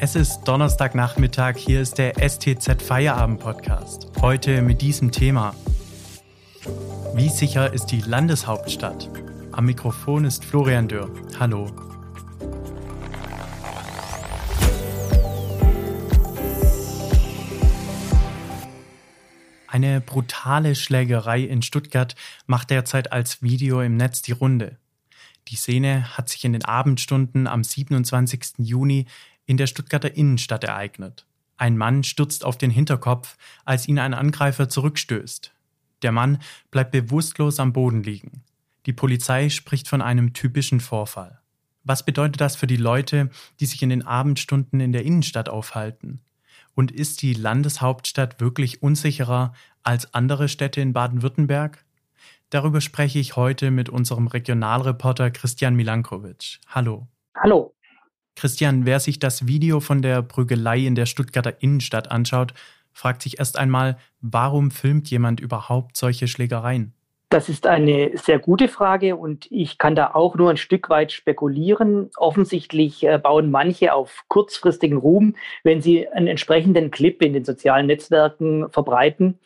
Es ist Donnerstagnachmittag, hier ist der STZ Feierabend Podcast. Heute mit diesem Thema. Wie sicher ist die Landeshauptstadt? Am Mikrofon ist Florian Dürr. Hallo. Eine brutale Schlägerei in Stuttgart macht derzeit als Video im Netz die Runde. Die Szene hat sich in den Abendstunden am 27. Juni in der Stuttgarter Innenstadt ereignet. Ein Mann stürzt auf den Hinterkopf, als ihn ein Angreifer zurückstößt. Der Mann bleibt bewusstlos am Boden liegen. Die Polizei spricht von einem typischen Vorfall. Was bedeutet das für die Leute, die sich in den Abendstunden in der Innenstadt aufhalten? Und ist die Landeshauptstadt wirklich unsicherer als andere Städte in Baden-Württemberg? Darüber spreche ich heute mit unserem Regionalreporter Christian Milankovic. Hallo. Hallo. Christian, wer sich das Video von der Prügelei in der Stuttgarter Innenstadt anschaut, fragt sich erst einmal, warum filmt jemand überhaupt solche Schlägereien? Das ist eine sehr gute Frage und ich kann da auch nur ein Stück weit spekulieren. Offensichtlich äh, bauen manche auf kurzfristigen Ruhm, wenn sie einen entsprechenden Clip in den sozialen Netzwerken verbreiten.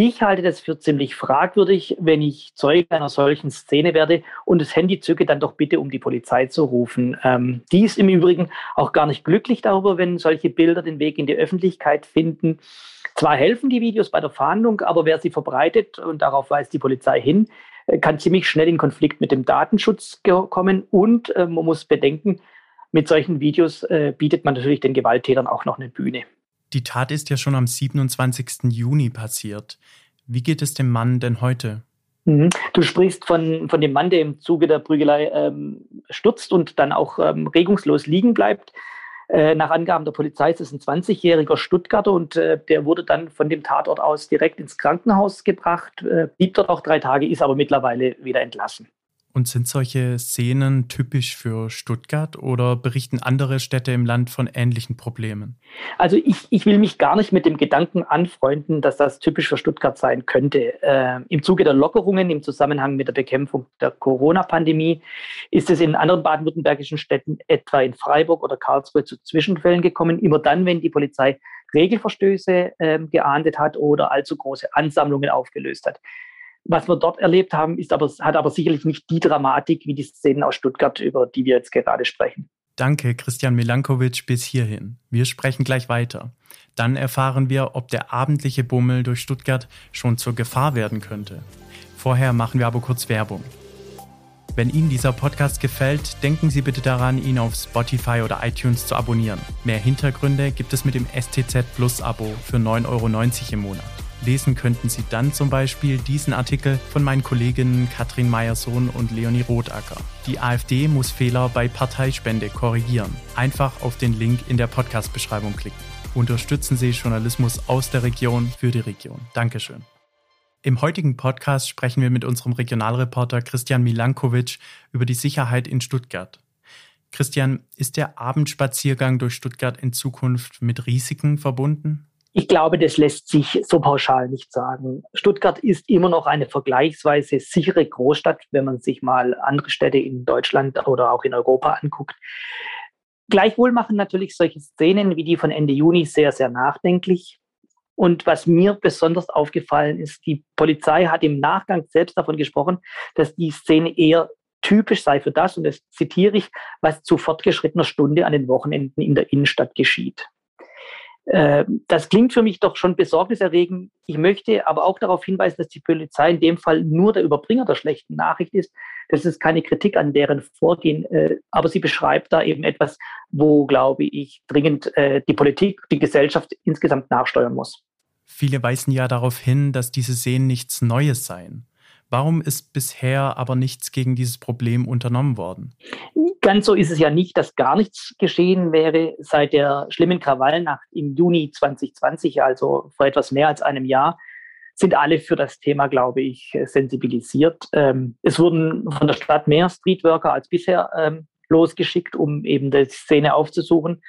Ich halte das für ziemlich fragwürdig, wenn ich Zeuge einer solchen Szene werde und das Handy zücke, dann doch bitte, um die Polizei zu rufen. Ähm, die ist im Übrigen auch gar nicht glücklich darüber, wenn solche Bilder den Weg in die Öffentlichkeit finden. Zwar helfen die Videos bei der Fahndung, aber wer sie verbreitet, und darauf weist die Polizei hin, äh, kann ziemlich schnell in Konflikt mit dem Datenschutz kommen. Und äh, man muss bedenken, mit solchen Videos äh, bietet man natürlich den Gewalttätern auch noch eine Bühne. Die Tat ist ja schon am 27. Juni passiert. Wie geht es dem Mann denn heute? Mhm. Du sprichst von, von dem Mann, der im Zuge der Prügelei ähm, stürzt und dann auch ähm, regungslos liegen bleibt. Äh, nach Angaben der Polizei ist es ein 20-jähriger Stuttgarter und äh, der wurde dann von dem Tatort aus direkt ins Krankenhaus gebracht, äh, blieb dort auch drei Tage, ist aber mittlerweile wieder entlassen. Und sind solche Szenen typisch für Stuttgart oder berichten andere Städte im Land von ähnlichen Problemen? Also ich, ich will mich gar nicht mit dem Gedanken anfreunden, dass das typisch für Stuttgart sein könnte. Äh, Im Zuge der Lockerungen im Zusammenhang mit der Bekämpfung der Corona-Pandemie ist es in anderen baden-württembergischen Städten, etwa in Freiburg oder Karlsruhe, zu Zwischenfällen gekommen. Immer dann, wenn die Polizei Regelverstöße äh, geahndet hat oder allzu große Ansammlungen aufgelöst hat. Was wir dort erlebt haben, ist aber, hat aber sicherlich nicht die Dramatik wie die Szenen aus Stuttgart, über die wir jetzt gerade sprechen. Danke, Christian Milankovic, bis hierhin. Wir sprechen gleich weiter. Dann erfahren wir, ob der abendliche Bummel durch Stuttgart schon zur Gefahr werden könnte. Vorher machen wir aber kurz Werbung. Wenn Ihnen dieser Podcast gefällt, denken Sie bitte daran, ihn auf Spotify oder iTunes zu abonnieren. Mehr Hintergründe gibt es mit dem STZ Plus Abo für 9,90 Euro im Monat. Lesen könnten Sie dann zum Beispiel diesen Artikel von meinen Kolleginnen Katrin Meyersohn und Leonie Rotacker. Die AfD muss Fehler bei Parteispende korrigieren. Einfach auf den Link in der Podcast-Beschreibung klicken. Unterstützen Sie Journalismus aus der Region für die Region. Dankeschön. Im heutigen Podcast sprechen wir mit unserem Regionalreporter Christian Milankovic über die Sicherheit in Stuttgart. Christian, ist der Abendspaziergang durch Stuttgart in Zukunft mit Risiken verbunden? Ich glaube, das lässt sich so pauschal nicht sagen. Stuttgart ist immer noch eine vergleichsweise sichere Großstadt, wenn man sich mal andere Städte in Deutschland oder auch in Europa anguckt. Gleichwohl machen natürlich solche Szenen wie die von Ende Juni sehr, sehr nachdenklich. Und was mir besonders aufgefallen ist, die Polizei hat im Nachgang selbst davon gesprochen, dass die Szene eher typisch sei für das, und das zitiere ich, was zu fortgeschrittener Stunde an den Wochenenden in der Innenstadt geschieht. Äh, das klingt für mich doch schon besorgniserregend. Ich möchte aber auch darauf hinweisen, dass die Polizei in dem Fall nur der Überbringer der schlechten Nachricht ist. Das ist keine Kritik an deren Vorgehen, äh, aber sie beschreibt da eben etwas, wo, glaube ich, dringend äh, die Politik, die Gesellschaft insgesamt nachsteuern muss. Viele weisen ja darauf hin, dass diese Seen nichts Neues seien. Warum ist bisher aber nichts gegen dieses Problem unternommen worden? Ganz so ist es ja nicht, dass gar nichts geschehen wäre. Seit der schlimmen Krawallnacht im Juni 2020, also vor etwas mehr als einem Jahr, sind alle für das Thema, glaube ich, sensibilisiert. Ähm, es wurden von der Stadt mehr Streetworker als bisher ähm, losgeschickt, um eben die Szene aufzusuchen.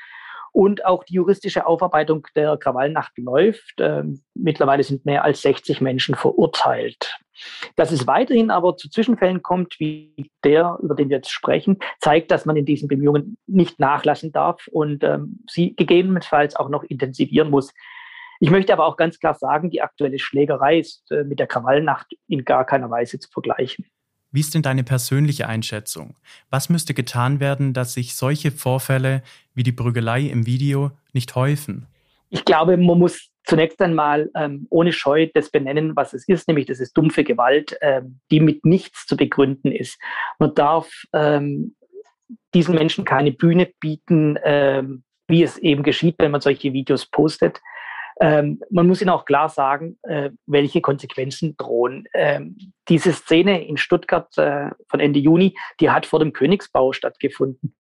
Und auch die juristische Aufarbeitung der Krawallnacht läuft. Ähm, mittlerweile sind mehr als 60 Menschen verurteilt. Dass es weiterhin aber zu Zwischenfällen kommt, wie der, über den wir jetzt sprechen, zeigt, dass man in diesen Bemühungen nicht nachlassen darf und ähm, sie gegebenenfalls auch noch intensivieren muss. Ich möchte aber auch ganz klar sagen, die aktuelle Schlägerei ist äh, mit der Krawallnacht in gar keiner Weise zu vergleichen. Wie ist denn deine persönliche Einschätzung? Was müsste getan werden, dass sich solche Vorfälle wie die Prügelei im Video nicht häufen? Ich glaube, man muss zunächst einmal ähm, ohne Scheu das benennen, was es ist, nämlich das ist dumpfe Gewalt, ähm, die mit nichts zu begründen ist. Man darf ähm, diesen Menschen keine Bühne bieten, ähm, wie es eben geschieht, wenn man solche Videos postet. Ähm, man muss ihnen auch klar sagen, äh, welche Konsequenzen drohen. Ähm, diese Szene in Stuttgart äh, von Ende Juni, die hat vor dem Königsbau stattgefunden.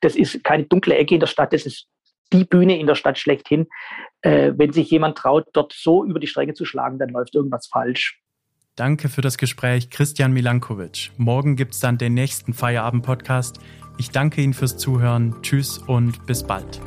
Das ist keine dunkle Ecke in der Stadt, das ist die Bühne in der Stadt schlechthin. Äh, wenn sich jemand traut, dort so über die Stränge zu schlagen, dann läuft irgendwas falsch. Danke für das Gespräch, Christian Milankovic. Morgen gibt es dann den nächsten Feierabend-Podcast. Ich danke Ihnen fürs Zuhören. Tschüss und bis bald.